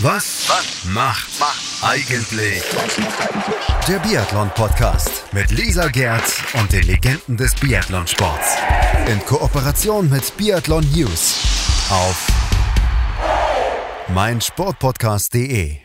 Was, was macht, macht eigentlich der Biathlon-Podcast mit Lisa Gerz und den Legenden des Biathlonsports. In Kooperation mit Biathlon News auf meinsportpodcast.de.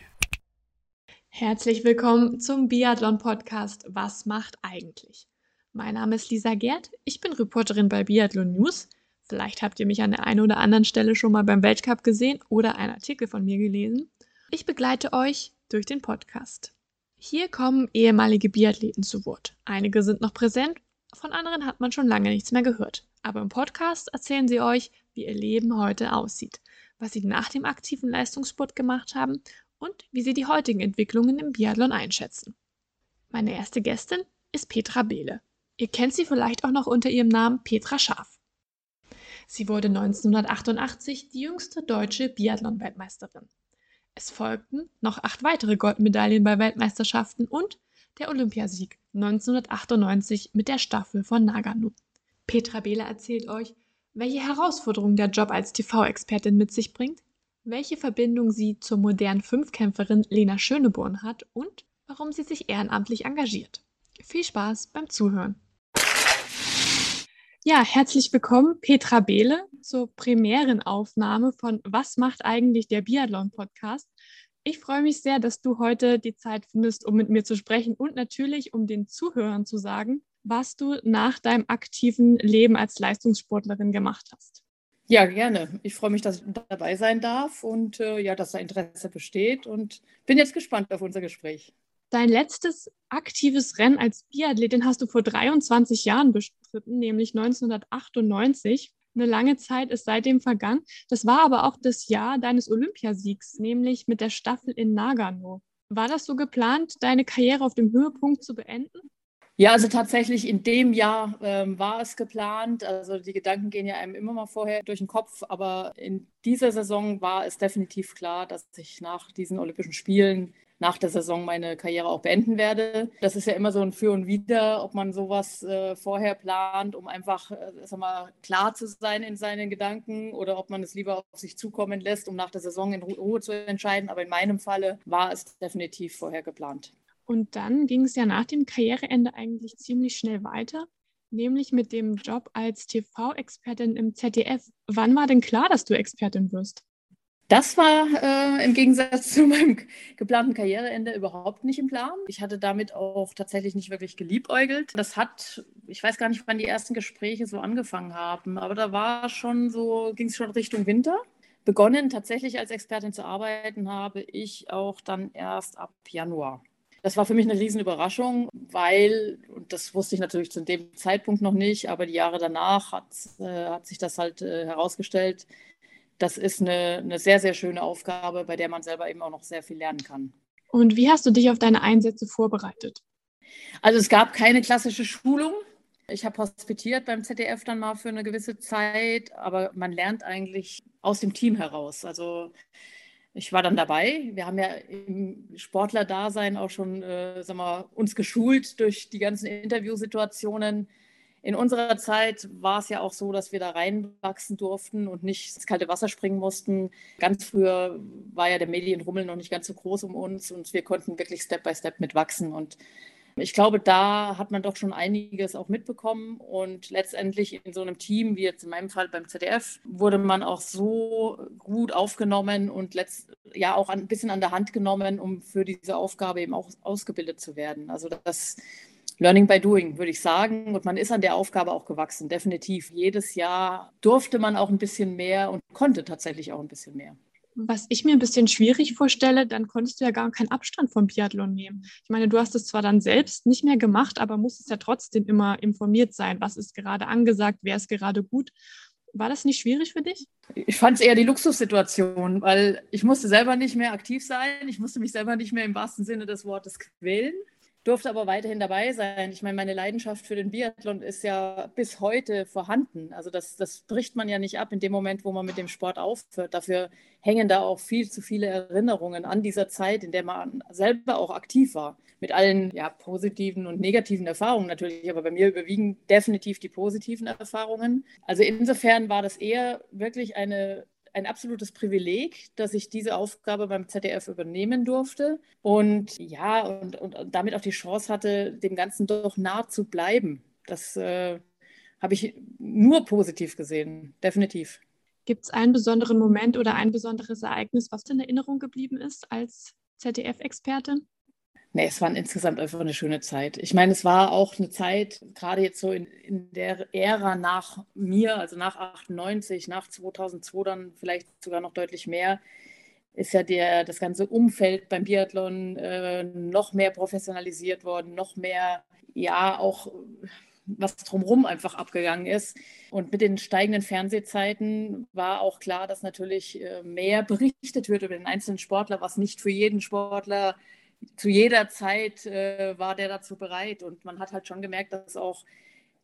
Herzlich willkommen zum Biathlon-Podcast Was macht eigentlich? Mein Name ist Lisa Gerd, ich bin Reporterin bei Biathlon News – Vielleicht habt ihr mich an der einen oder anderen Stelle schon mal beim Weltcup gesehen oder einen Artikel von mir gelesen. Ich begleite euch durch den Podcast. Hier kommen ehemalige Biathleten zu Wort. Einige sind noch präsent, von anderen hat man schon lange nichts mehr gehört. Aber im Podcast erzählen sie euch, wie ihr Leben heute aussieht, was sie nach dem aktiven Leistungssport gemacht haben und wie sie die heutigen Entwicklungen im Biathlon einschätzen. Meine erste Gästin ist Petra Behle. Ihr kennt sie vielleicht auch noch unter ihrem Namen Petra Schaf. Sie wurde 1988 die jüngste deutsche Biathlon-Weltmeisterin. Es folgten noch acht weitere Goldmedaillen bei Weltmeisterschaften und der Olympiasieg 1998 mit der Staffel von Nagano. Petra Behler erzählt euch, welche Herausforderungen der Job als TV-Expertin mit sich bringt, welche Verbindung sie zur modernen Fünfkämpferin Lena Schöneborn hat und warum sie sich ehrenamtlich engagiert. Viel Spaß beim Zuhören! Ja, herzlich willkommen, Petra Behle, zur Premierenaufnahme von Was macht eigentlich der Biathlon-Podcast? Ich freue mich sehr, dass du heute die Zeit findest, um mit mir zu sprechen und natürlich, um den Zuhörern zu sagen, was du nach deinem aktiven Leben als Leistungssportlerin gemacht hast. Ja, gerne. Ich freue mich, dass ich dabei sein darf und äh, ja, dass da Interesse besteht und bin jetzt gespannt auf unser Gespräch. Dein letztes aktives Rennen als Biathletin hast du vor 23 Jahren bestritten, nämlich 1998. Eine lange Zeit ist seitdem vergangen. Das war aber auch das Jahr deines Olympiasiegs, nämlich mit der Staffel in Nagano. War das so geplant, deine Karriere auf dem Höhepunkt zu beenden? Ja, also tatsächlich in dem Jahr ähm, war es geplant. Also die Gedanken gehen ja einem immer mal vorher durch den Kopf, aber in dieser Saison war es definitiv klar, dass ich nach diesen Olympischen Spielen nach der Saison meine Karriere auch beenden werde. Das ist ja immer so ein Für und Wider, ob man sowas äh, vorher plant, um einfach äh, sag mal, klar zu sein in seinen Gedanken oder ob man es lieber auf sich zukommen lässt, um nach der Saison in Ruhe zu entscheiden. Aber in meinem Falle war es definitiv vorher geplant. Und dann ging es ja nach dem Karriereende eigentlich ziemlich schnell weiter, nämlich mit dem Job als TV-Expertin im ZDF. Wann war denn klar, dass du Expertin wirst? Das war äh, im Gegensatz zu meinem geplanten Karriereende überhaupt nicht im Plan. Ich hatte damit auch tatsächlich nicht wirklich geliebäugelt. Das hat, ich weiß gar nicht, wann die ersten Gespräche so angefangen haben, aber da war schon so, ging es schon Richtung Winter. Begonnen tatsächlich als Expertin zu arbeiten habe ich auch dann erst ab Januar. Das war für mich eine Riesenüberraschung, weil, und das wusste ich natürlich zu dem Zeitpunkt noch nicht, aber die Jahre danach hat, äh, hat sich das halt äh, herausgestellt, das ist eine, eine sehr, sehr schöne Aufgabe, bei der man selber eben auch noch sehr viel lernen kann. Und wie hast du dich auf deine Einsätze vorbereitet? Also es gab keine klassische Schulung. Ich habe hospitiert beim ZDF dann mal für eine gewisse Zeit, aber man lernt eigentlich aus dem Team heraus. Also ich war dann dabei. Wir haben ja im Sportlerdasein auch schon äh, sag mal, uns geschult durch die ganzen Interviewsituationen in unserer Zeit war es ja auch so, dass wir da reinwachsen durften und nicht ins kalte Wasser springen mussten. Ganz früher war ja der Medienrummel noch nicht ganz so groß um uns und wir konnten wirklich Step by Step mitwachsen. Und ich glaube, da hat man doch schon einiges auch mitbekommen. Und letztendlich in so einem Team, wie jetzt in meinem Fall beim ZDF, wurde man auch so gut aufgenommen und letzt, ja auch ein bisschen an der Hand genommen, um für diese Aufgabe eben auch ausgebildet zu werden. Also das Learning by Doing, würde ich sagen. Und man ist an der Aufgabe auch gewachsen, definitiv. Jedes Jahr durfte man auch ein bisschen mehr und konnte tatsächlich auch ein bisschen mehr. Was ich mir ein bisschen schwierig vorstelle, dann konntest du ja gar keinen Abstand vom Biathlon nehmen. Ich meine, du hast es zwar dann selbst nicht mehr gemacht, aber musstest ja trotzdem immer informiert sein, was ist gerade angesagt, wer ist gerade gut. War das nicht schwierig für dich? Ich fand es eher die Luxussituation, weil ich musste selber nicht mehr aktiv sein. Ich musste mich selber nicht mehr im wahrsten Sinne des Wortes quälen durfte aber weiterhin dabei sein. Ich meine, meine Leidenschaft für den Biathlon ist ja bis heute vorhanden. Also das, das bricht man ja nicht ab in dem Moment, wo man mit dem Sport aufhört. Dafür hängen da auch viel zu viele Erinnerungen an dieser Zeit, in der man selber auch aktiv war. Mit allen ja, positiven und negativen Erfahrungen natürlich, aber bei mir überwiegen definitiv die positiven Erfahrungen. Also insofern war das eher wirklich eine ein absolutes Privileg, dass ich diese Aufgabe beim ZDF übernehmen durfte und ja, und, und, damit auch die Chance hatte, dem Ganzen doch nah zu bleiben. Das äh, habe ich nur positiv gesehen, definitiv. Gibt es einen besonderen Moment oder ein besonderes Ereignis, was in Erinnerung geblieben ist als ZDF-Expertin? Nee, es war insgesamt einfach eine schöne Zeit. Ich meine, es war auch eine Zeit, gerade jetzt so in, in der Ära nach mir, also nach 98, nach 2002 dann vielleicht sogar noch deutlich mehr, ist ja der, das ganze Umfeld beim Biathlon äh, noch mehr professionalisiert worden, noch mehr, ja, auch was drumherum einfach abgegangen ist. Und mit den steigenden Fernsehzeiten war auch klar, dass natürlich äh, mehr berichtet wird über den einzelnen Sportler, was nicht für jeden Sportler zu jeder Zeit äh, war der dazu bereit. Und man hat halt schon gemerkt, dass auch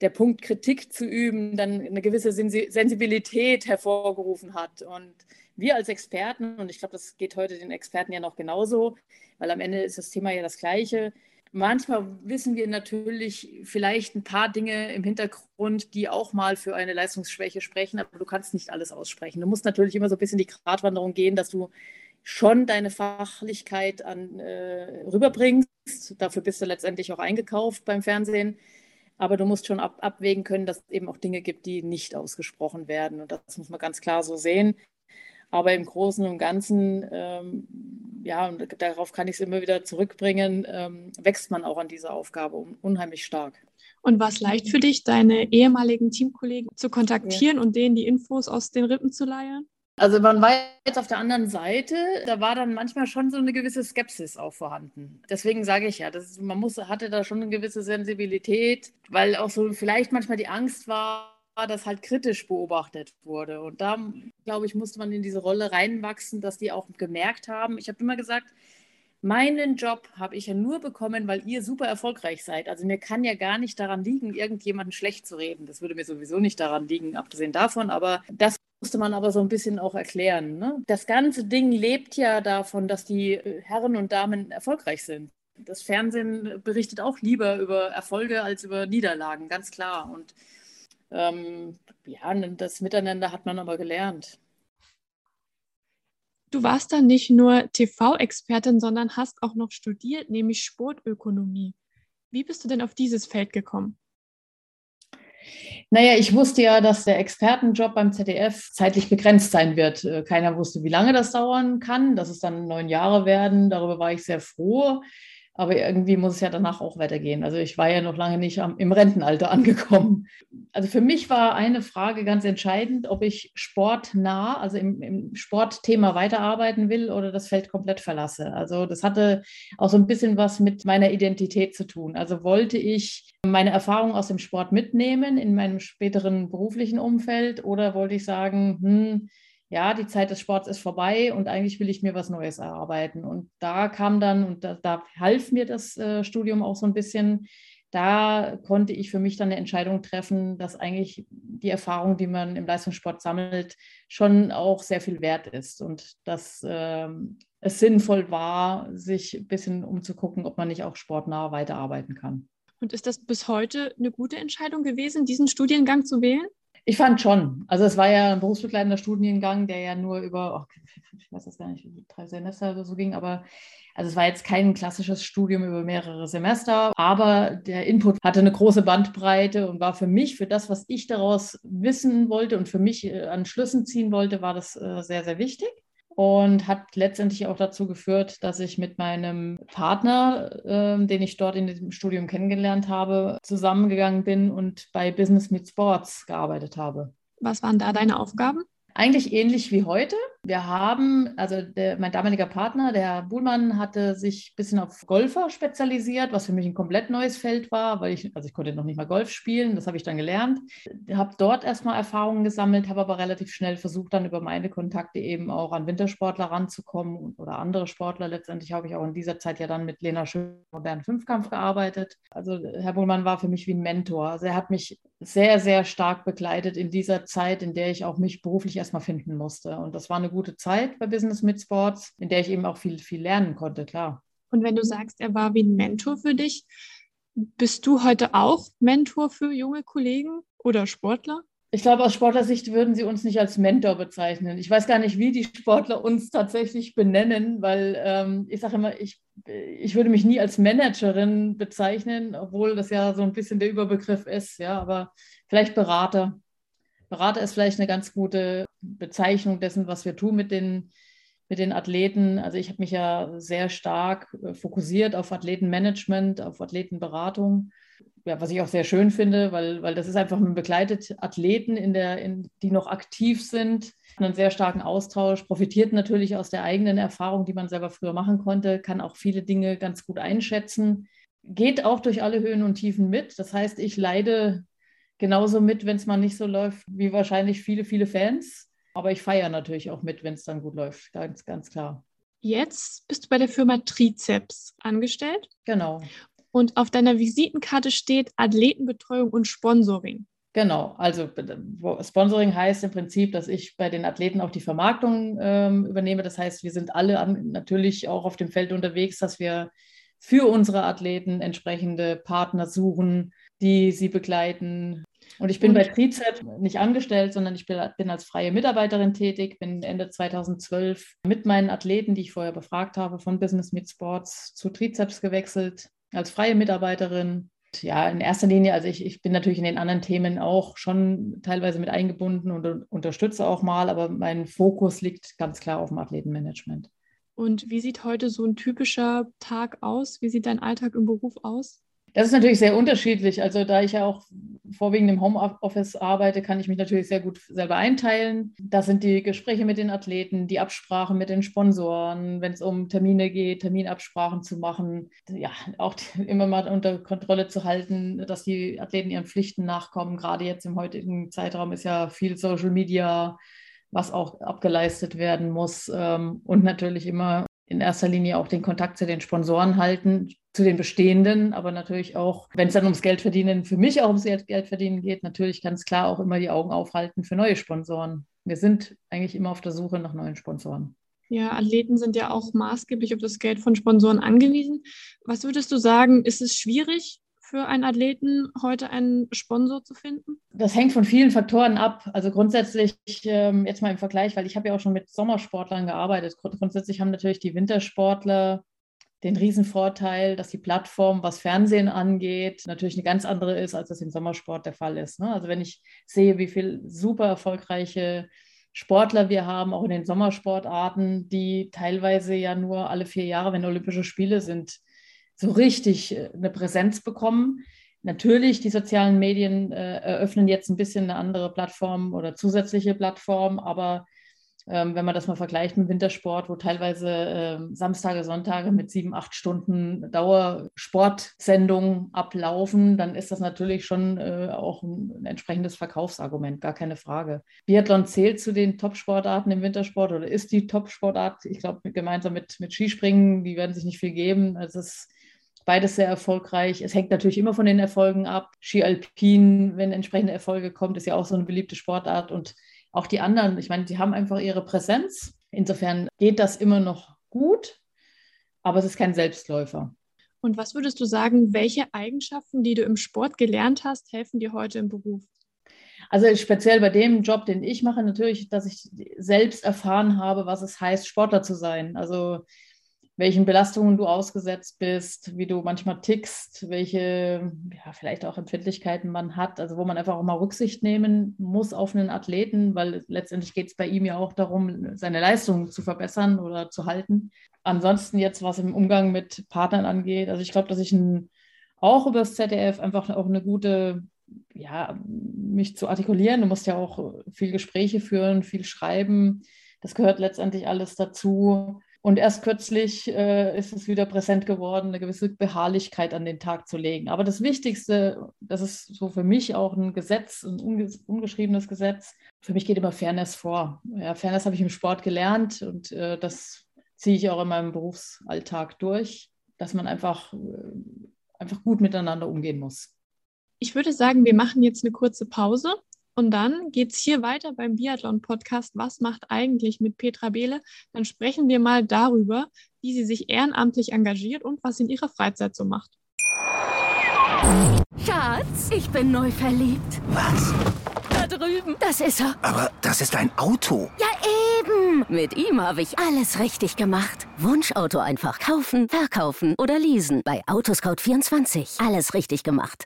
der Punkt, Kritik zu üben, dann eine gewisse Sensibilität hervorgerufen hat. Und wir als Experten, und ich glaube, das geht heute den Experten ja noch genauso, weil am Ende ist das Thema ja das gleiche. Manchmal wissen wir natürlich vielleicht ein paar Dinge im Hintergrund, die auch mal für eine Leistungsschwäche sprechen, aber du kannst nicht alles aussprechen. Du musst natürlich immer so ein bisschen die Gratwanderung gehen, dass du schon deine Fachlichkeit an, äh, rüberbringst. Dafür bist du letztendlich auch eingekauft beim Fernsehen. Aber du musst schon ab, abwägen können, dass es eben auch Dinge gibt, die nicht ausgesprochen werden. Und das muss man ganz klar so sehen. Aber im Großen und Ganzen, ähm, ja, und darauf kann ich es immer wieder zurückbringen, ähm, wächst man auch an dieser Aufgabe unheimlich stark. Und war es leicht für dich, deine ehemaligen Teamkollegen zu kontaktieren ja. und denen die Infos aus den Rippen zu leiern? Also man war jetzt auf der anderen Seite, da war dann manchmal schon so eine gewisse Skepsis auch vorhanden. Deswegen sage ich ja, das, man muss, hatte da schon eine gewisse Sensibilität, weil auch so vielleicht manchmal die Angst war, dass halt kritisch beobachtet wurde. Und da, glaube ich, musste man in diese Rolle reinwachsen, dass die auch gemerkt haben. Ich habe immer gesagt, meinen Job habe ich ja nur bekommen, weil ihr super erfolgreich seid. Also mir kann ja gar nicht daran liegen, irgendjemanden schlecht zu reden. Das würde mir sowieso nicht daran liegen, abgesehen davon. Aber das musste man aber so ein bisschen auch erklären. Ne? Das ganze Ding lebt ja davon, dass die äh, Herren und Damen erfolgreich sind. Das Fernsehen berichtet auch lieber über Erfolge als über Niederlagen, ganz klar. Und ähm, ja, das Miteinander hat man aber gelernt. Du warst dann nicht nur TV-Expertin, sondern hast auch noch studiert, nämlich Sportökonomie. Wie bist du denn auf dieses Feld gekommen? Naja, ich wusste ja, dass der Expertenjob beim ZDF zeitlich begrenzt sein wird. Äh, keiner wusste, wie lange das dauern kann, dass es dann neun Jahre werden. Darüber war ich sehr froh. Aber irgendwie muss es ja danach auch weitergehen. Also ich war ja noch lange nicht am, im Rentenalter angekommen. Also für mich war eine Frage ganz entscheidend, ob ich sportnah, also im, im Sportthema weiterarbeiten will oder das Feld komplett verlasse. Also das hatte auch so ein bisschen was mit meiner Identität zu tun. Also wollte ich meine Erfahrung aus dem Sport mitnehmen in meinem späteren beruflichen Umfeld oder wollte ich sagen, hm, ja, die Zeit des Sports ist vorbei und eigentlich will ich mir was Neues erarbeiten. Und da kam dann, und da, da half mir das äh, Studium auch so ein bisschen, da konnte ich für mich dann eine Entscheidung treffen, dass eigentlich die Erfahrung, die man im Leistungssport sammelt, schon auch sehr viel wert ist und dass äh, es sinnvoll war, sich ein bisschen umzugucken, ob man nicht auch sportnah weiterarbeiten kann. Und ist das bis heute eine gute Entscheidung gewesen, diesen Studiengang zu wählen? Ich fand schon. Also es war ja ein berufsbegleitender Studiengang, der ja nur über, oh, ich weiß das gar nicht, drei Semester oder so ging, aber also es war jetzt kein klassisches Studium über mehrere Semester, aber der Input hatte eine große Bandbreite und war für mich, für das, was ich daraus wissen wollte und für mich äh, an Schlüssen ziehen wollte, war das äh, sehr, sehr wichtig und hat letztendlich auch dazu geführt, dass ich mit meinem Partner, äh, den ich dort in diesem Studium kennengelernt habe, zusammengegangen bin und bei Business Meet Sports gearbeitet habe. Was waren da deine Aufgaben? Eigentlich ähnlich wie heute. Wir haben, also der, mein damaliger Partner, der Herr Buhlmann, hatte sich ein bisschen auf Golfer spezialisiert, was für mich ein komplett neues Feld war, weil ich, also ich konnte noch nicht mal Golf spielen, das habe ich dann gelernt. Habe dort erstmal Erfahrungen gesammelt, habe aber relativ schnell versucht, dann über meine Kontakte eben auch an Wintersportler ranzukommen oder andere Sportler. Letztendlich habe ich auch in dieser Zeit ja dann mit Lena Schön modernen Fünfkampf gearbeitet. Also Herr Buhlmann war für mich wie ein Mentor. Also er hat mich sehr, sehr stark begleitet in dieser Zeit, in der ich auch mich beruflich erstmal finden musste. Und das war eine gute Zeit bei Business mit Sports, in der ich eben auch viel, viel lernen konnte, klar. Und wenn du sagst, er war wie ein Mentor für dich, bist du heute auch Mentor für junge Kollegen oder Sportler? Ich glaube, aus Sportlersicht würden sie uns nicht als Mentor bezeichnen. Ich weiß gar nicht, wie die Sportler uns tatsächlich benennen, weil ähm, ich sage immer, ich, ich würde mich nie als Managerin bezeichnen, obwohl das ja so ein bisschen der Überbegriff ist. Ja, aber vielleicht Berater. Berater ist vielleicht eine ganz gute Bezeichnung dessen, was wir tun mit den, mit den Athleten. Also ich habe mich ja sehr stark äh, fokussiert auf Athletenmanagement, auf Athletenberatung ja, was ich auch sehr schön finde, weil, weil das ist einfach, man begleitet Athleten, in der, in, die noch aktiv sind, einen sehr starken Austausch, profitiert natürlich aus der eigenen Erfahrung, die man selber früher machen konnte, kann auch viele Dinge ganz gut einschätzen, geht auch durch alle Höhen und Tiefen mit. Das heißt, ich leide genauso mit, wenn es mal nicht so läuft, wie wahrscheinlich viele, viele Fans. Aber ich feiere natürlich auch mit, wenn es dann gut läuft, ganz, ganz klar. Jetzt bist du bei der Firma Trizeps angestellt. Genau und auf deiner Visitenkarte steht Athletenbetreuung und Sponsoring. Genau, also Sponsoring heißt im Prinzip, dass ich bei den Athleten auch die Vermarktung ähm, übernehme. Das heißt, wir sind alle an, natürlich auch auf dem Feld unterwegs, dass wir für unsere Athleten entsprechende Partner suchen, die sie begleiten. Und ich bin und bei Trizep nicht angestellt, sondern ich bin, bin als freie Mitarbeiterin tätig, bin Ende 2012 mit meinen Athleten, die ich vorher befragt habe, von Business Meet Sports zu Trizeps gewechselt als freie Mitarbeiterin. Ja, in erster Linie, also ich, ich bin natürlich in den anderen Themen auch schon teilweise mit eingebunden und unterstütze auch mal, aber mein Fokus liegt ganz klar auf dem Athletenmanagement. Und wie sieht heute so ein typischer Tag aus? Wie sieht dein Alltag im Beruf aus? Das ist natürlich sehr unterschiedlich. Also da ich ja auch vorwiegend im Homeoffice arbeite, kann ich mich natürlich sehr gut selber einteilen. Das sind die Gespräche mit den Athleten, die Absprachen mit den Sponsoren, wenn es um Termine geht, Terminabsprachen zu machen. Ja, auch immer mal unter Kontrolle zu halten, dass die Athleten ihren Pflichten nachkommen. Gerade jetzt im heutigen Zeitraum ist ja viel Social Media, was auch abgeleistet werden muss. Ähm, und natürlich immer in erster Linie auch den Kontakt zu den Sponsoren halten, zu den bestehenden, aber natürlich auch, wenn es dann ums Geld verdienen, für mich auch ums Geld verdienen geht, natürlich ganz klar auch immer die Augen aufhalten für neue Sponsoren. Wir sind eigentlich immer auf der Suche nach neuen Sponsoren. Ja, Athleten sind ja auch maßgeblich auf das Geld von Sponsoren angewiesen. Was würdest du sagen, ist es schwierig, für einen Athleten heute einen Sponsor zu finden? Das hängt von vielen Faktoren ab. Also grundsätzlich ähm, jetzt mal im Vergleich, weil ich habe ja auch schon mit Sommersportlern gearbeitet. Grundsätzlich haben natürlich die Wintersportler den Riesenvorteil, dass die Plattform, was Fernsehen angeht, natürlich eine ganz andere ist, als das im Sommersport der Fall ist. Ne? Also wenn ich sehe, wie viele super erfolgreiche Sportler wir haben, auch in den Sommersportarten, die teilweise ja nur alle vier Jahre, wenn Olympische Spiele sind, so richtig äh, eine Präsenz bekommen. Natürlich, die sozialen Medien äh, eröffnen jetzt ein bisschen eine andere Plattform oder zusätzliche Plattform, aber ähm, wenn man das mal vergleicht mit Wintersport, wo teilweise äh, Samstage, Sonntage mit sieben, acht Stunden Dauersportsendungen ablaufen, dann ist das natürlich schon äh, auch ein, entsprechendes Verkaufsargument, gar keine Frage. Biathlon zählt zu den Top-Sportarten im Wintersport oder ist die Top-Sportart, ich glaube, gemeinsam mit, mit Skispringen, die werden sich nicht viel geben. Also es ist beides sehr erfolgreich. Es hängt natürlich immer von den Erfolgen ab. Ski Alpin, wenn entsprechende Erfolge kommt, ist ja auch so eine beliebte Sportart und auch die anderen, ich meine, die haben einfach ihre Präsenz. Insofern geht das immer noch gut, aber es ist kein Selbstläufer. Und was würdest du sagen, welche Eigenschaften, die du im Sport gelernt hast, helfen dir heute im Beruf? Also speziell bei dem Job, den ich mache, natürlich, dass ich selbst erfahren habe, was es heißt, Sportler zu sein. Also welchen Belastungen du ausgesetzt bist, wie du manchmal tickst, welche ja, vielleicht auch Empfindlichkeiten man hat, also wo man einfach auch mal Rücksicht nehmen muss auf einen Athleten, weil letztendlich geht es bei ihm ja auch darum, seine Leistung zu verbessern oder zu halten. Ansonsten jetzt, was im Umgang mit Partnern angeht, also ich glaube, dass ich ein, auch über das ZDF einfach auch eine gute, ja, mich zu artikulieren. Du musst ja auch viel Gespräche führen, viel schreiben. Das gehört letztendlich alles dazu und erst kürzlich äh, ist es wieder präsent geworden, eine gewisse Beharrlichkeit an den Tag zu legen. Aber das Wichtigste, das ist so für mich auch ein Gesetz, ein ungeschriebenes Gesetz. Für mich geht immer Fairness vor. Ja, Fairness habe ich im Sport gelernt und äh, das ziehe ich auch in meinem Berufsalltag durch, dass man einfach, äh, einfach gut miteinander umgehen muss. Ich würde sagen, wir machen jetzt eine kurze Pause und dann geht es hier weiter beim Biathlon-Podcast Was macht eigentlich mit Petra Behle? Dann sprechen wir mal darüber, wie sie sich ehrenamtlich engagiert und was sie in ihrer Freizeit so macht. Schatz, ich bin neu verliebt. Was? drüben. Das ist er. Aber das ist ein Auto. Ja, eben. Mit ihm habe ich alles richtig gemacht. Wunschauto einfach kaufen, verkaufen oder leasen. Bei Autoscout24. Alles richtig gemacht.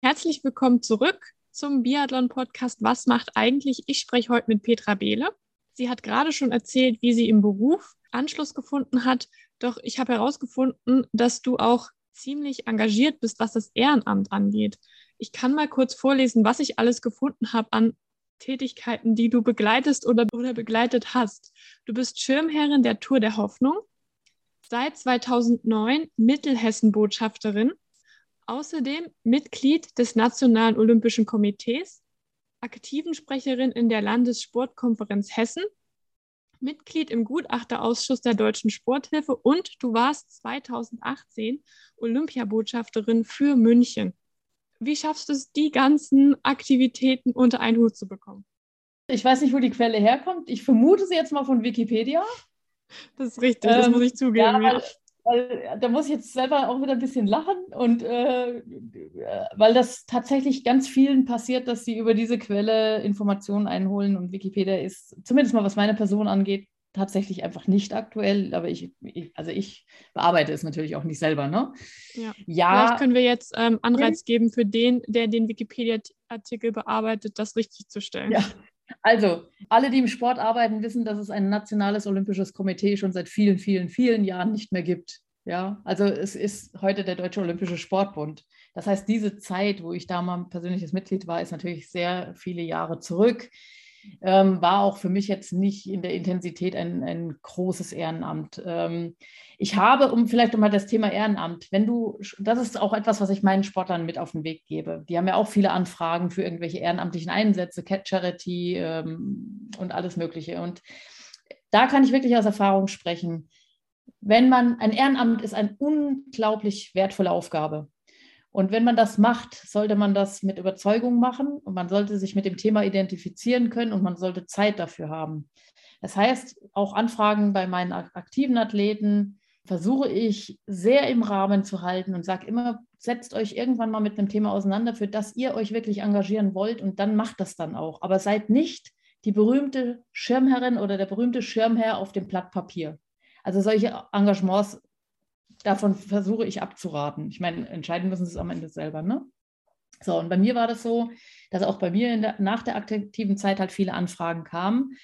Herzlich willkommen zurück zum Biathlon-Podcast Was macht eigentlich? Ich spreche heute mit Petra Behle. Sie hat gerade schon erzählt, wie sie im Beruf Anschluss gefunden hat. Doch ich habe herausgefunden, dass du auch ziemlich engagiert bist, was das Ehrenamt angeht. Ich kann mal kurz vorlesen, was ich alles gefunden habe an Tätigkeiten, die du begleitest oder, oder begleitet hast. Du bist Schirmherrin der Tour der Hoffnung, seit 2009 Mittelhessen-Botschafterin, außerdem Mitglied des Nationalen Olympischen Komitees, aktiven Sprecherin in der Landessportkonferenz Hessen, Mitglied im Gutachterausschuss der Deutschen Sporthilfe und du warst 2018 Olympiabotschafterin für München. Wie schaffst du es, die ganzen Aktivitäten unter einen Hut zu bekommen? Ich weiß nicht, wo die Quelle herkommt. Ich vermute sie jetzt mal von Wikipedia. Das ist richtig, das ähm, muss ich zugeben. Ja, weil, weil, da muss ich jetzt selber auch wieder ein bisschen lachen und äh, weil das tatsächlich ganz vielen passiert, dass sie über diese Quelle Informationen einholen und Wikipedia ist, zumindest mal was meine Person angeht, tatsächlich einfach nicht aktuell, aber ich, ich, also ich bearbeite es natürlich auch nicht selber. Ne? Ja. ja. Vielleicht können wir jetzt ähm, Anreiz geben für den, der den Wikipedia-Artikel bearbeitet, das richtig zu stellen. Ja. Also, alle, die im Sport arbeiten, wissen, dass es ein nationales olympisches Komitee schon seit vielen, vielen, vielen Jahren nicht mehr gibt. Ja, also es ist heute der Deutsche Olympische Sportbund. Das heißt, diese Zeit, wo ich da mal persönliches Mitglied war, ist natürlich sehr viele Jahre zurück ähm, war auch für mich jetzt nicht in der Intensität ein, ein großes Ehrenamt. Ähm, ich habe, um vielleicht mal das Thema Ehrenamt, wenn du, das ist auch etwas, was ich meinen Sportlern mit auf den Weg gebe. Die haben ja auch viele Anfragen für irgendwelche ehrenamtlichen Einsätze, Cat Charity ähm, und alles Mögliche. Und da kann ich wirklich aus Erfahrung sprechen. Wenn man, ein Ehrenamt ist eine unglaublich wertvolle Aufgabe. Und wenn man das macht, sollte man das mit Überzeugung machen und man sollte sich mit dem Thema identifizieren können und man sollte Zeit dafür haben. Das heißt, auch Anfragen bei meinen aktiven Athleten versuche ich sehr im Rahmen zu halten und sage immer, setzt euch irgendwann mal mit einem Thema auseinander, für das ihr euch wirklich engagieren wollt und dann macht das dann auch. Aber seid nicht die berühmte Schirmherrin oder der berühmte Schirmherr auf dem Blatt Papier. Also solche Engagements davon versuche ich abzuraten. Ich meine, entscheiden müssen sie es am Ende selber. Ne? So, und bei mir war das so, dass auch bei mir der, nach der aktiven Zeit halt viele Anfragen kamen.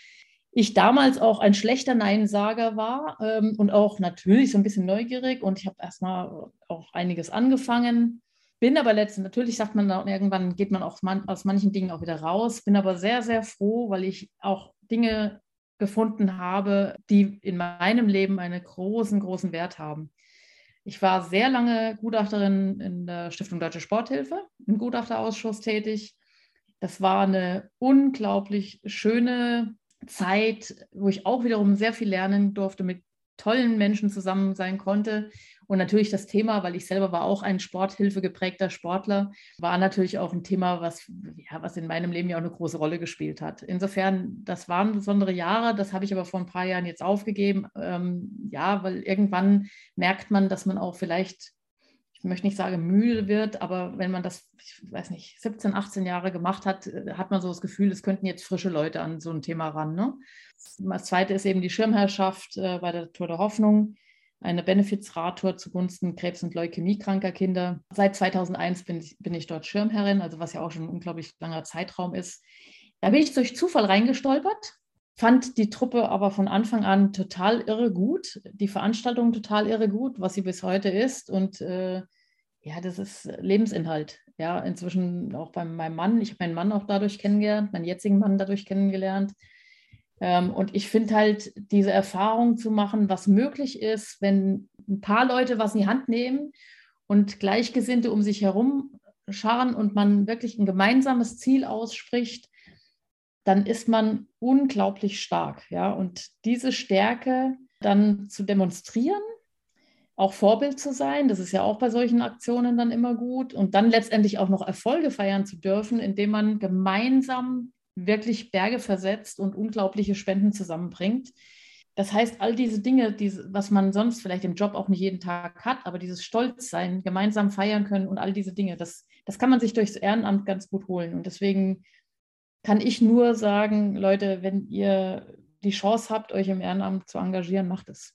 Ich damals auch ein schlechter Neinsager war ähm, und auch natürlich so ein bisschen neugierig und ich habe erstmal auch einiges angefangen. Bin aber letztendlich, natürlich sagt man dann irgendwann, geht man auch man, aus manchen Dingen auch wieder raus. Bin aber sehr, sehr froh, weil ich auch Dinge gefunden habe, die in meinem Leben einen großen, großen Wert haben. Ich war sehr lange Gutachterin in der Stiftung Deutsche Sporthilfe, im Gutachterausschuss tätig. Das war eine unglaublich schöne Zeit, wo ich auch wiederum sehr viel lernen durfte, mit tollen Menschen zusammen sein konnte und natürlich das Thema, weil ich selber war auch ein Sporthilfe geprägter Sportler, war natürlich auch ein Thema, was, ja, was in meinem Leben ja auch eine große Rolle gespielt hat. Insofern, das waren besondere Jahre, das habe ich aber vor ein paar Jahren jetzt aufgegeben. Ähm, ja, weil irgendwann merkt man, dass man auch vielleicht ich möchte nicht sagen, müde wird, aber wenn man das, ich weiß nicht, 17, 18 Jahre gemacht hat, äh, hat man so das Gefühl, es könnten jetzt frische Leute an so ein Thema ran. Ne? Das zweite ist eben die Schirmherrschaft äh, bei der Tour der Hoffnung eine Benefizradtour zugunsten Krebs- und Leukämiekranker Kinder. Seit 2001 bin ich, bin ich dort Schirmherrin, also was ja auch schon ein unglaublich langer Zeitraum ist. Da bin ich durch Zufall reingestolpert, fand die Truppe aber von Anfang an total irre gut, die Veranstaltung total irre gut, was sie bis heute ist. Und äh, ja, das ist Lebensinhalt. Ja, inzwischen auch bei meinem Mann. Ich habe meinen Mann auch dadurch kennengelernt, meinen jetzigen Mann dadurch kennengelernt. Ähm, und ich finde halt, diese Erfahrung zu machen, was möglich ist, wenn ein paar Leute was in die Hand nehmen und Gleichgesinnte um sich herum scharen und man wirklich ein gemeinsames Ziel ausspricht, dann ist man unglaublich stark. Ja? Und diese Stärke dann zu demonstrieren, auch Vorbild zu sein, das ist ja auch bei solchen Aktionen dann immer gut. Und dann letztendlich auch noch Erfolge feiern zu dürfen, indem man gemeinsam wirklich Berge versetzt und unglaubliche Spenden zusammenbringt. Das heißt, all diese Dinge, diese, was man sonst vielleicht im Job auch nicht jeden Tag hat, aber dieses Stolzsein, gemeinsam feiern können und all diese Dinge, das, das kann man sich durchs Ehrenamt ganz gut holen. Und deswegen kann ich nur sagen, Leute, wenn ihr die Chance habt, euch im Ehrenamt zu engagieren, macht es.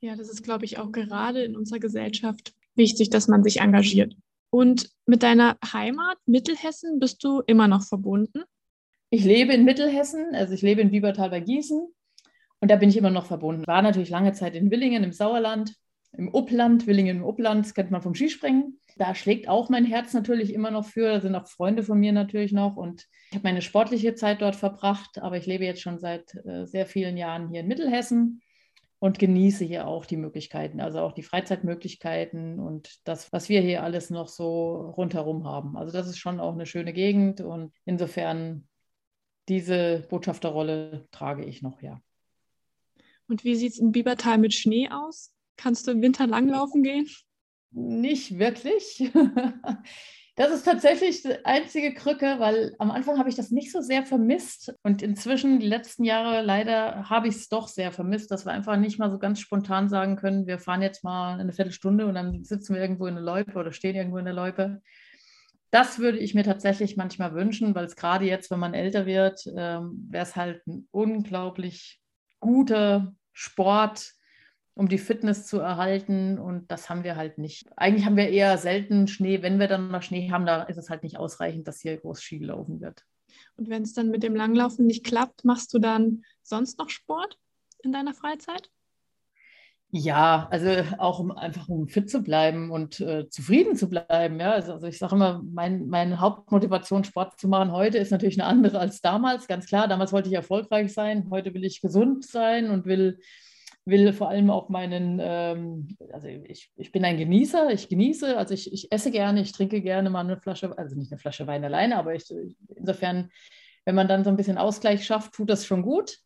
Ja, das ist, glaube ich, auch gerade in unserer Gesellschaft wichtig, dass man sich engagiert. Und mit deiner Heimat Mittelhessen bist du immer noch verbunden? Ich lebe in Mittelhessen, also ich lebe in Biebertal bei Gießen und da bin ich immer noch verbunden. War natürlich lange Zeit in Willingen im Sauerland, im Uppland, Willingen im Uppland, das kennt man vom Skispringen. Da schlägt auch mein Herz natürlich immer noch für. Da sind auch Freunde von mir natürlich noch. Und ich habe meine sportliche Zeit dort verbracht, aber ich lebe jetzt schon seit äh, sehr vielen Jahren hier in Mittelhessen und genieße hier auch die Möglichkeiten, also auch die Freizeitmöglichkeiten und das, was wir hier alles noch so rundherum haben. Also das ist schon auch eine schöne Gegend und insofern diese Botschafterrolle trage ich noch, ja. Und wie sieht es in Biebertal mit Schnee aus? Kannst du im Winter langlaufen gehen? Nicht wirklich. Das ist tatsächlich die einzige Krücke, weil am Anfang habe ich das nicht so sehr vermisst und inzwischen, die letzten Jahre, leider habe ich es doch sehr vermisst, dass wir einfach nicht mal so ganz spontan sagen können, wir fahren jetzt mal eine Viertelstunde und dann sitzen wir irgendwo in der Loipe oder stehen irgendwo in der Loipe. Das würde ich mir tatsächlich manchmal wünschen, weil es gerade jetzt, wenn man älter wird, ähm, wäre es halt ein unglaublich guter Sport, um die Fitness zu erhalten. Und das haben wir halt nicht. Eigentlich haben wir eher selten Schnee. Wenn wir dann mal Schnee haben, da ist es halt nicht ausreichend, dass hier groß Ski gelaufen wird. Und wenn es dann mit dem Langlaufen nicht klappt, machst du dann sonst noch Sport in deiner Freizeit? Ja, also auch um einfach um fit zu bleiben und äh, zufrieden zu bleiben. Ja, also, also ich sage immer, mein, meine Hauptmotivation, Sport zu machen heute, ist natürlich eine andere als damals. Ganz klar, damals wollte ich erfolgreich sein, heute will ich gesund sein und will, will vor allem auch meinen, ähm, also ich, ich bin ein Genießer, ich genieße, also ich, ich esse gerne, ich trinke gerne mal eine Flasche, also nicht eine Flasche Wein alleine, aber ich, insofern, wenn man dann so ein bisschen Ausgleich schafft, tut das schon gut.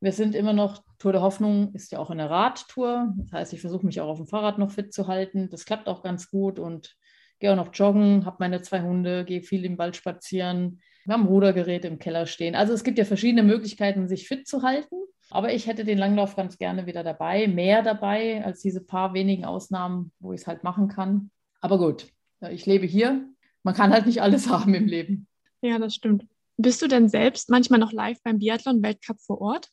Wir sind immer noch, Tour der Hoffnung ist ja auch eine Radtour. Das heißt, ich versuche mich auch auf dem Fahrrad noch fit zu halten. Das klappt auch ganz gut und gehe auch noch joggen, habe meine zwei Hunde, gehe viel im Wald spazieren. Wir haben Rudergeräte im Keller stehen. Also es gibt ja verschiedene Möglichkeiten, sich fit zu halten. Aber ich hätte den Langlauf ganz gerne wieder dabei, mehr dabei als diese paar wenigen Ausnahmen, wo ich es halt machen kann. Aber gut, ich lebe hier. Man kann halt nicht alles haben im Leben. Ja, das stimmt. Bist du denn selbst manchmal noch live beim Biathlon-Weltcup vor Ort?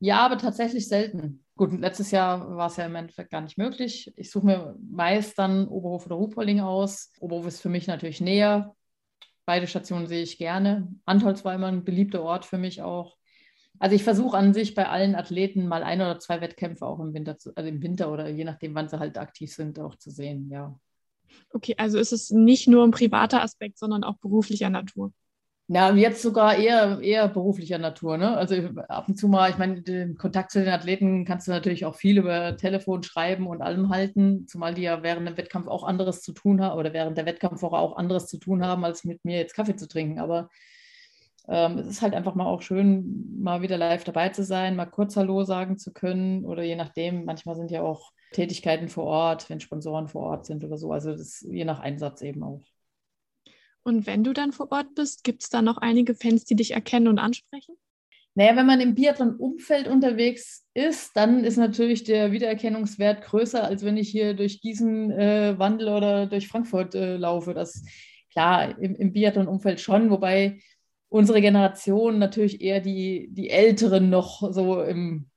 Ja, aber tatsächlich selten. Gut, letztes Jahr war es ja im Endeffekt gar nicht möglich. Ich suche mir meist dann Oberhof oder Ruhpolding aus. Oberhof ist für mich natürlich näher. Beide Stationen sehe ich gerne. Antolz war immer ein beliebter Ort für mich auch. Also ich versuche an sich bei allen Athleten mal ein oder zwei Wettkämpfe auch im Winter, zu, also im Winter oder je nachdem, wann sie halt aktiv sind, auch zu sehen, ja. Okay, also ist es nicht nur ein privater Aspekt, sondern auch beruflicher Natur. Ja, jetzt sogar eher, eher beruflicher Natur. Ne? Also ab und zu mal, ich meine, den Kontakt zu den Athleten kannst du natürlich auch viel über Telefon schreiben und allem halten, zumal die ja während dem Wettkampf auch anderes zu tun haben oder während der Wettkampfwoche auch anderes zu tun haben, als mit mir jetzt Kaffee zu trinken. Aber ähm, es ist halt einfach mal auch schön, mal wieder live dabei zu sein, mal kurz Hallo sagen zu können oder je nachdem, manchmal sind ja auch Tätigkeiten vor Ort, wenn Sponsoren vor Ort sind oder so. Also das je nach Einsatz eben auch. Und wenn du dann vor Ort bist, gibt es da noch einige Fans, die dich erkennen und ansprechen? Naja, wenn man im Biathlon-Umfeld unterwegs ist, dann ist natürlich der Wiedererkennungswert größer, als wenn ich hier durch Gießen äh, wandle oder durch Frankfurt äh, laufe. Das klar im, im Biathlon-Umfeld schon, wobei unsere Generation natürlich eher die, die Älteren noch so im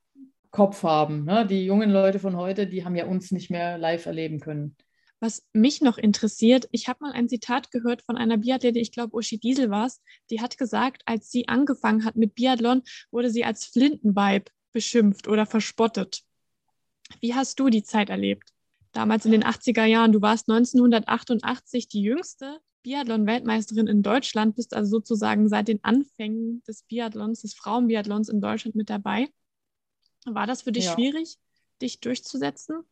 Kopf haben. Ne? Die jungen Leute von heute, die haben ja uns nicht mehr live erleben können. Was mich noch interessiert, ich habe mal ein Zitat gehört von einer Biathletin, ich glaube Uschi Diesel war es, die hat gesagt, als sie angefangen hat mit Biathlon, wurde sie als Flintenweib beschimpft oder verspottet. Wie hast du die Zeit erlebt? Damals in den 80er Jahren, du warst 1988 die jüngste Biathlon-Weltmeisterin in Deutschland, bist also sozusagen seit den Anfängen des Biathlons, des Frauenbiathlons in Deutschland mit dabei. War das für dich ja. schwierig, dich durchzusetzen?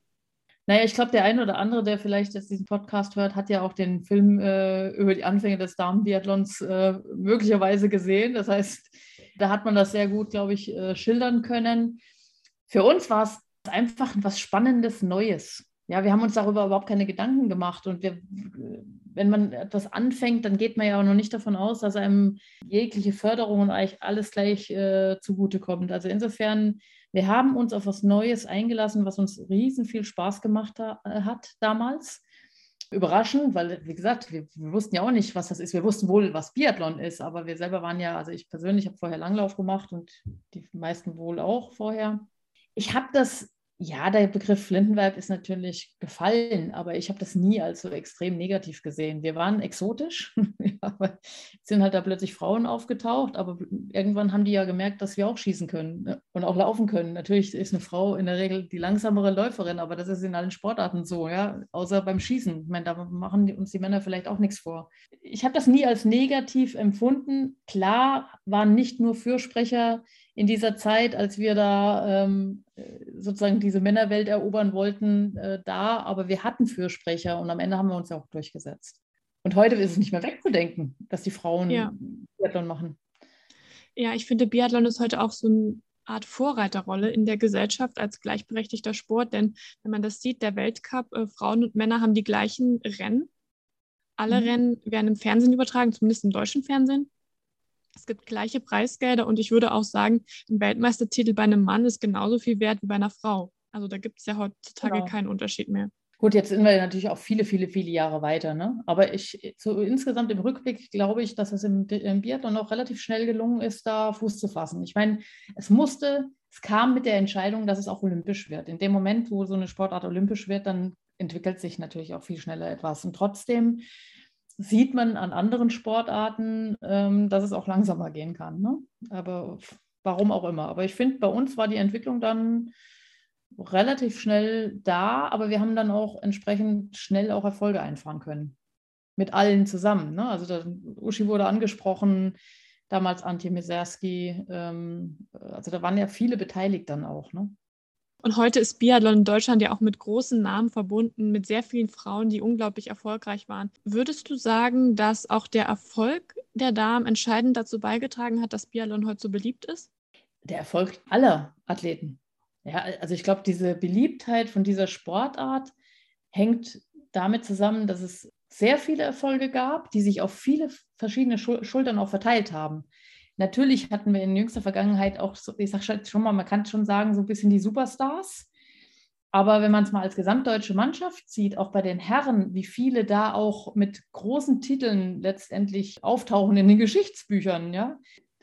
Naja, ich glaube, der eine oder andere, der vielleicht jetzt diesen Podcast hört, hat ja auch den Film äh, über die Anfänge des Damenbiathlons äh, möglicherweise gesehen. Das heißt, da hat man das sehr gut, glaube ich, äh, schildern können. Für uns war es einfach was Spannendes, Neues. Ja, wir haben uns darüber überhaupt keine Gedanken gemacht. Und wir, wenn man etwas anfängt, dann geht man ja auch noch nicht davon aus, dass einem jegliche Förderung und eigentlich alles gleich äh, zugutekommt. Also insofern wir haben uns auf was Neues eingelassen, was uns riesen viel Spaß gemacht ha äh, hat damals. Überraschend, weil, wie gesagt, wir, wir, wussten ja auch nicht, was das ist. Wir wussten wohl, was Biathlon ist, aber wir selber waren ja, also ich persönlich habe vorher Langlauf gemacht und die meisten wohl auch vorher. Ich habe das ja, der Begriff Flintenwerk ist natürlich gefallen, aber ich habe das nie als so extrem negativ gesehen. Wir waren exotisch, sind halt da plötzlich Frauen aufgetaucht, aber irgendwann haben die ja gemerkt, dass wir auch schießen können ne, und auch laufen können. Natürlich ist eine Frau in der Regel die langsamere Läuferin, aber das ist in allen Sportarten so, ja, außer beim Schießen. Ich meine, da machen uns die Männer vielleicht auch nichts vor. Ich habe das nie als negativ empfunden. Klar waren nicht nur Fürsprecher in dieser Zeit, als wir da ähm, sozusagen diese Männerwelt erobern wollten, äh, da, aber wir hatten Fürsprecher und am Ende haben wir uns ja auch durchgesetzt. Und heute ist es nicht mehr wegzudenken, dass die Frauen ja. Biathlon machen. Ja, ich finde, Biathlon ist heute auch so eine Art Vorreiterrolle in der Gesellschaft als gleichberechtigter Sport, denn wenn man das sieht, der Weltcup, äh, Frauen und Männer haben die gleichen Rennen. Alle mhm. Rennen werden im Fernsehen übertragen, zumindest im deutschen Fernsehen. Es gibt gleiche Preisgelder und ich würde auch sagen, ein Weltmeistertitel bei einem Mann ist genauso viel wert wie bei einer Frau. Also da gibt es ja heutzutage genau. keinen Unterschied mehr. Gut, jetzt sind wir natürlich auch viele, viele, viele Jahre weiter. Ne? Aber ich, so insgesamt im Rückblick glaube ich, dass es im, im Biathlon auch relativ schnell gelungen ist, da Fuß zu fassen. Ich meine, es musste, es kam mit der Entscheidung, dass es auch olympisch wird. In dem Moment, wo so eine Sportart olympisch wird, dann entwickelt sich natürlich auch viel schneller etwas. Und trotzdem sieht man an anderen Sportarten, ähm, dass es auch langsamer gehen kann. Ne? Aber warum auch immer. Aber ich finde, bei uns war die Entwicklung dann relativ schnell da, aber wir haben dann auch entsprechend schnell auch Erfolge einfahren können. Mit allen zusammen. Ne? Also da, Uschi wurde angesprochen, damals Antje Meserski. Ähm, also da waren ja viele beteiligt dann auch. Ne? Und heute ist Biathlon in Deutschland ja auch mit großen Namen verbunden, mit sehr vielen Frauen, die unglaublich erfolgreich waren. Würdest du sagen, dass auch der Erfolg der Damen entscheidend dazu beigetragen hat, dass Biathlon heute so beliebt ist? Der Erfolg aller Athleten. Ja, also ich glaube, diese Beliebtheit von dieser Sportart hängt damit zusammen, dass es sehr viele Erfolge gab, die sich auf viele verschiedene Schultern auch verteilt haben. Natürlich hatten wir in jüngster Vergangenheit auch, so, ich sage schon mal, man kann schon sagen, so ein bisschen die Superstars. Aber wenn man es mal als gesamtdeutsche Mannschaft sieht, auch bei den Herren, wie viele da auch mit großen Titeln letztendlich auftauchen in den Geschichtsbüchern, ja.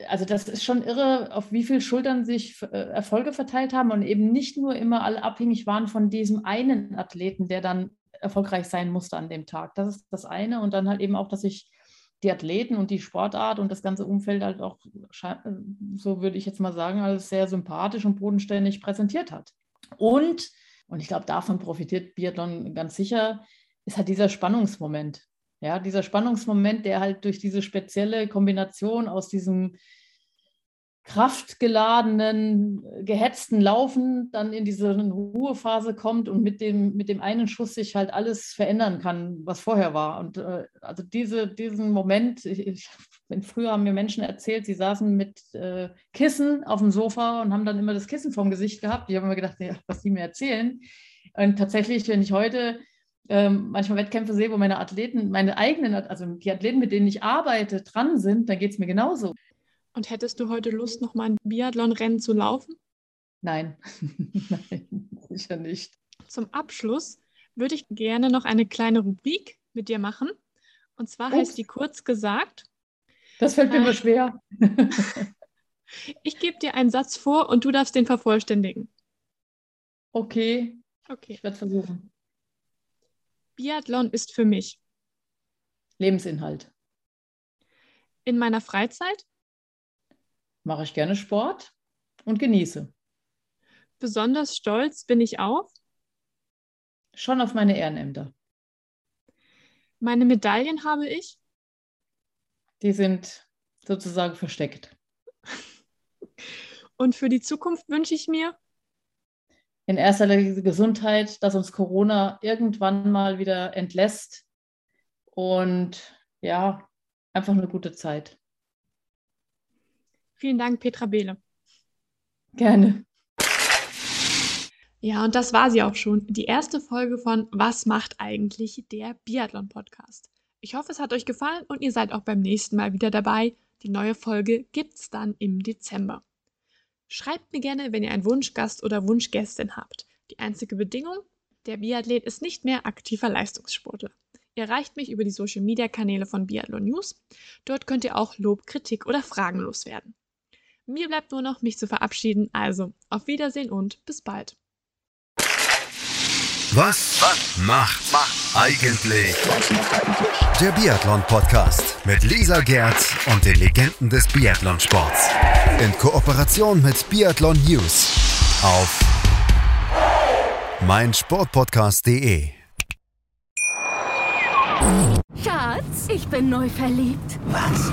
Also das ist schon irre, auf wie viele Schultern sich äh, Erfolge verteilt haben und eben nicht nur immer alle abhängig waren von diesem einen Athleten, der dann erfolgreich sein musste an dem Tag. Das ist das eine. Und dann halt eben auch, dass sich die Athleten und die Sportart und das ganze Umfeld halt auch, so würde ich jetzt mal sagen, als sehr sympathisch und bodenständig präsentiert hat. Und, und ich glaube, davon profitiert Biathlon ganz sicher, ist halt dieser Spannungsmoment. Ja, dieser Spannungsmoment, der halt durch diese spezielle Kombination aus diesem kraftgeladenen, gehetzten Laufen dann in diese Ruhephase kommt und mit dem, mit dem einen Schuss sich halt alles verändern kann, was vorher war. Und äh, also diese, diesen Moment, ich, ich, früher haben mir Menschen erzählt, sie saßen mit äh, Kissen auf dem Sofa und haben dann immer das Kissen vorm Gesicht gehabt. Ich habe immer gedacht, ja, was die mir erzählen. Und tatsächlich, wenn ich heute ähm, manchmal Wettkämpfe sehe, wo meine Athleten, meine eigenen, also die Athleten, mit denen ich arbeite, dran sind, dann geht es mir genauso. Und hättest du heute Lust, noch mal ein Biathlon-Rennen zu laufen? Nein, nein, sicher nicht. Zum Abschluss würde ich gerne noch eine kleine Rubrik mit dir machen. Und zwar Ups. heißt die kurz gesagt. Das fällt mir immer schwer. ich gebe dir einen Satz vor und du darfst den vervollständigen. Okay. Okay. Ich werde versuchen. Biathlon ist für mich Lebensinhalt. In meiner Freizeit mache ich gerne Sport und genieße. Besonders stolz bin ich auf? Schon auf meine Ehrenämter. Meine Medaillen habe ich? Die sind sozusagen versteckt. Und für die Zukunft wünsche ich mir? in erster Linie Gesundheit, dass uns Corona irgendwann mal wieder entlässt und ja, einfach eine gute Zeit. Vielen Dank, Petra Behle. Gerne. Ja, und das war sie auch schon. Die erste Folge von Was macht eigentlich der Biathlon-Podcast? Ich hoffe, es hat euch gefallen und ihr seid auch beim nächsten Mal wieder dabei. Die neue Folge gibt's dann im Dezember. Schreibt mir gerne, wenn ihr einen Wunschgast oder Wunschgästin habt. Die einzige Bedingung, der Biathlet ist nicht mehr aktiver Leistungssportler. Ihr erreicht mich über die Social Media Kanäle von Biathlon News. Dort könnt ihr auch Lob, Kritik oder Fragen loswerden. Mir bleibt nur noch, mich zu verabschieden. Also, auf Wiedersehen und bis bald. Was, was macht, macht eigentlich der Biathlon-Podcast mit Lisa Gerd und den Legenden des Biathlonsports. In Kooperation mit Biathlon News auf meinsportpodcast.de. Schatz, ich bin neu verliebt. Was?